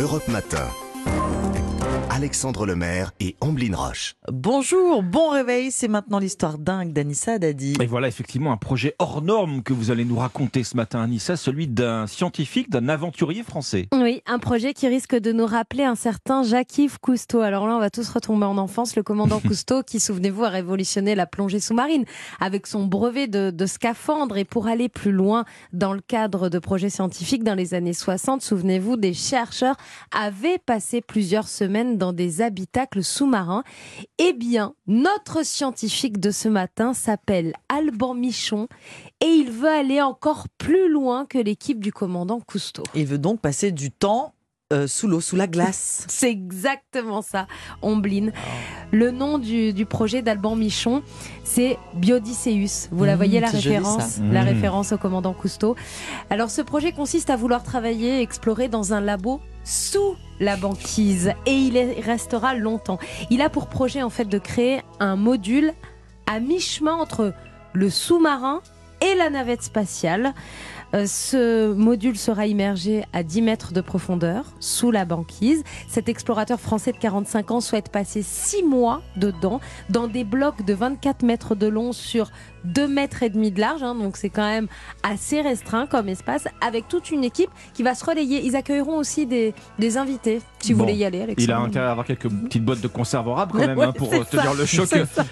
Europe Matin. Alexandre Lemaire et Amblin Roche. Bonjour, bon réveil, c'est maintenant l'histoire dingue d'Anissa Dadi. Et voilà effectivement un projet hors norme que vous allez nous raconter ce matin, Anissa, celui d'un scientifique, d'un aventurier français. Oui, un projet qui risque de nous rappeler un certain Jacques-Yves Cousteau. Alors là, on va tous retomber en enfance. Le commandant Cousteau, qui, souvenez-vous, a révolutionné la plongée sous-marine avec son brevet de, de, scaphandre. Et pour aller plus loin dans le cadre de projets scientifiques dans les années 60, souvenez-vous, des chercheurs avaient passé plusieurs semaines dans des habitacles sous-marins. Eh bien, notre scientifique de ce matin s'appelle Alban Michon et il veut aller encore plus loin que l'équipe du commandant Cousteau. Il veut donc passer du temps euh, sous l'eau, sous la glace. C'est exactement ça, Ombline. Le nom du, du projet d'Alban Michon, c'est Biodysseus. Vous la Mmh, voyez la joli, référence ça. La Mmh. référence au commandant Cousteau. Alors ce projet consiste à vouloir travailler et explorer dans un labo sous la banquise et il y restera longtemps. Il a pour projet en fait de créer un module à mi-chemin entre le sous-marin et la navette spatiale. Euh, ce module sera immergé à 10 mètres de profondeur sous la banquise. Cet explorateur français de 45 ans souhaite passer 6 mois dedans dans des blocs de 24 mètres de long sur 2 mètres et demi de large. hein, donc c'est quand même assez restreint comme espace avec toute une équipe qui va se relayer. Ils accueilleront aussi des, des invités si vous voulez y aller. Il a intérêt à avoir quelques petites boîtes de conserve rab quand même Ouais, hein, pour euh, tenir ça, le choc.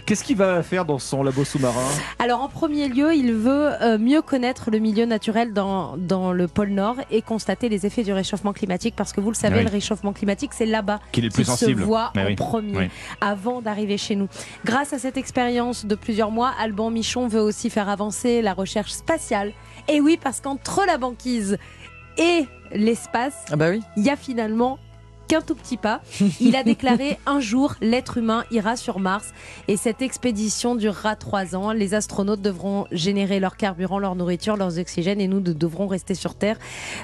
Qu'est-ce qu'il va faire dans son labo sous-marin? Alors en premier lieu, il veut euh, mieux connaître le milieu naturel dans, dans le pôle Nord et constater les effets du réchauffement climatique parce que vous le savez, oui. le réchauffement climatique, c'est là-bas Qu'il est le plus sensible. se voit Mais en oui. premier Oui. avant d'arriver chez nous. Grâce à cette expérience de plusieurs mois, Alban Michon veut aussi faire avancer la recherche spatiale. Et oui, parce qu'entre la banquise et l'espace, Ah bah oui. il y a finalement qu'un tout petit pas. Il a déclaré un jour l'être humain ira sur Mars et cette expédition durera trois ans. Les astronautes devront générer leur carburant, leur nourriture, leurs oxygènes et nous de- devrons rester sur Terre.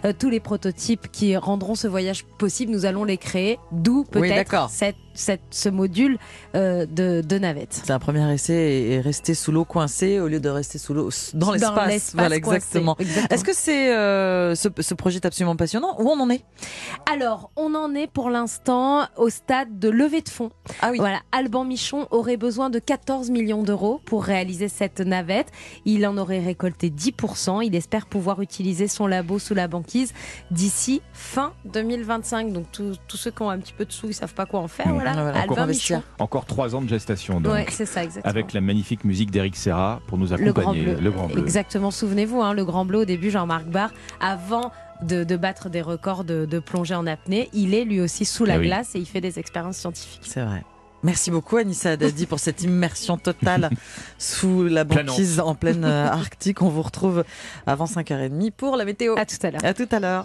Euh, tous les prototypes qui rendront ce voyage possible, nous allons les créer. D'où peut-être cette, cette- ce module euh, de, de navette. C'est un premier essai et rester sous l'eau coincé au lieu de rester sous l'eau dans l'espace. l'espace Voilà, exactement. Exactement. Est-ce que c'est euh, ce, ce projet est absolument passionnant Où on en est? Alors, on en est pour l'instant au stade de levée de fonds. Ah oui. Voilà, Alban Michon aurait besoin de 14 millions d'euros pour réaliser cette navette. Il en aurait récolté 10%. Il espère pouvoir utiliser son labo sous la banquise d'ici fin 2025. Donc tous tous ceux qui ont un petit peu de sous, ils savent pas quoi en faire. Mmh. Voilà, Voilà, investir. Michon. Encore trois ans de gestation donc. Ouais, c'est ça exactement. Avec la magnifique musique d'Eric Serra pour nous le grand accompagner. bleu. Le Grand Bleu. Exactement. Souvenez-vous, hein, le grand bleu au début, Jean-Marc Barr, avant de, de battre des records de, de plongée en apnée, il est lui aussi sous la Ah oui. glace et il fait des expériences scientifiques. C'est vrai. Merci beaucoup Anissa Dadi pour cette immersion totale sous la banquise en pleine euh, Arctique. On vous retrouve avant 5h30 pour la météo. À tout à l'heure. À tout à l'heure.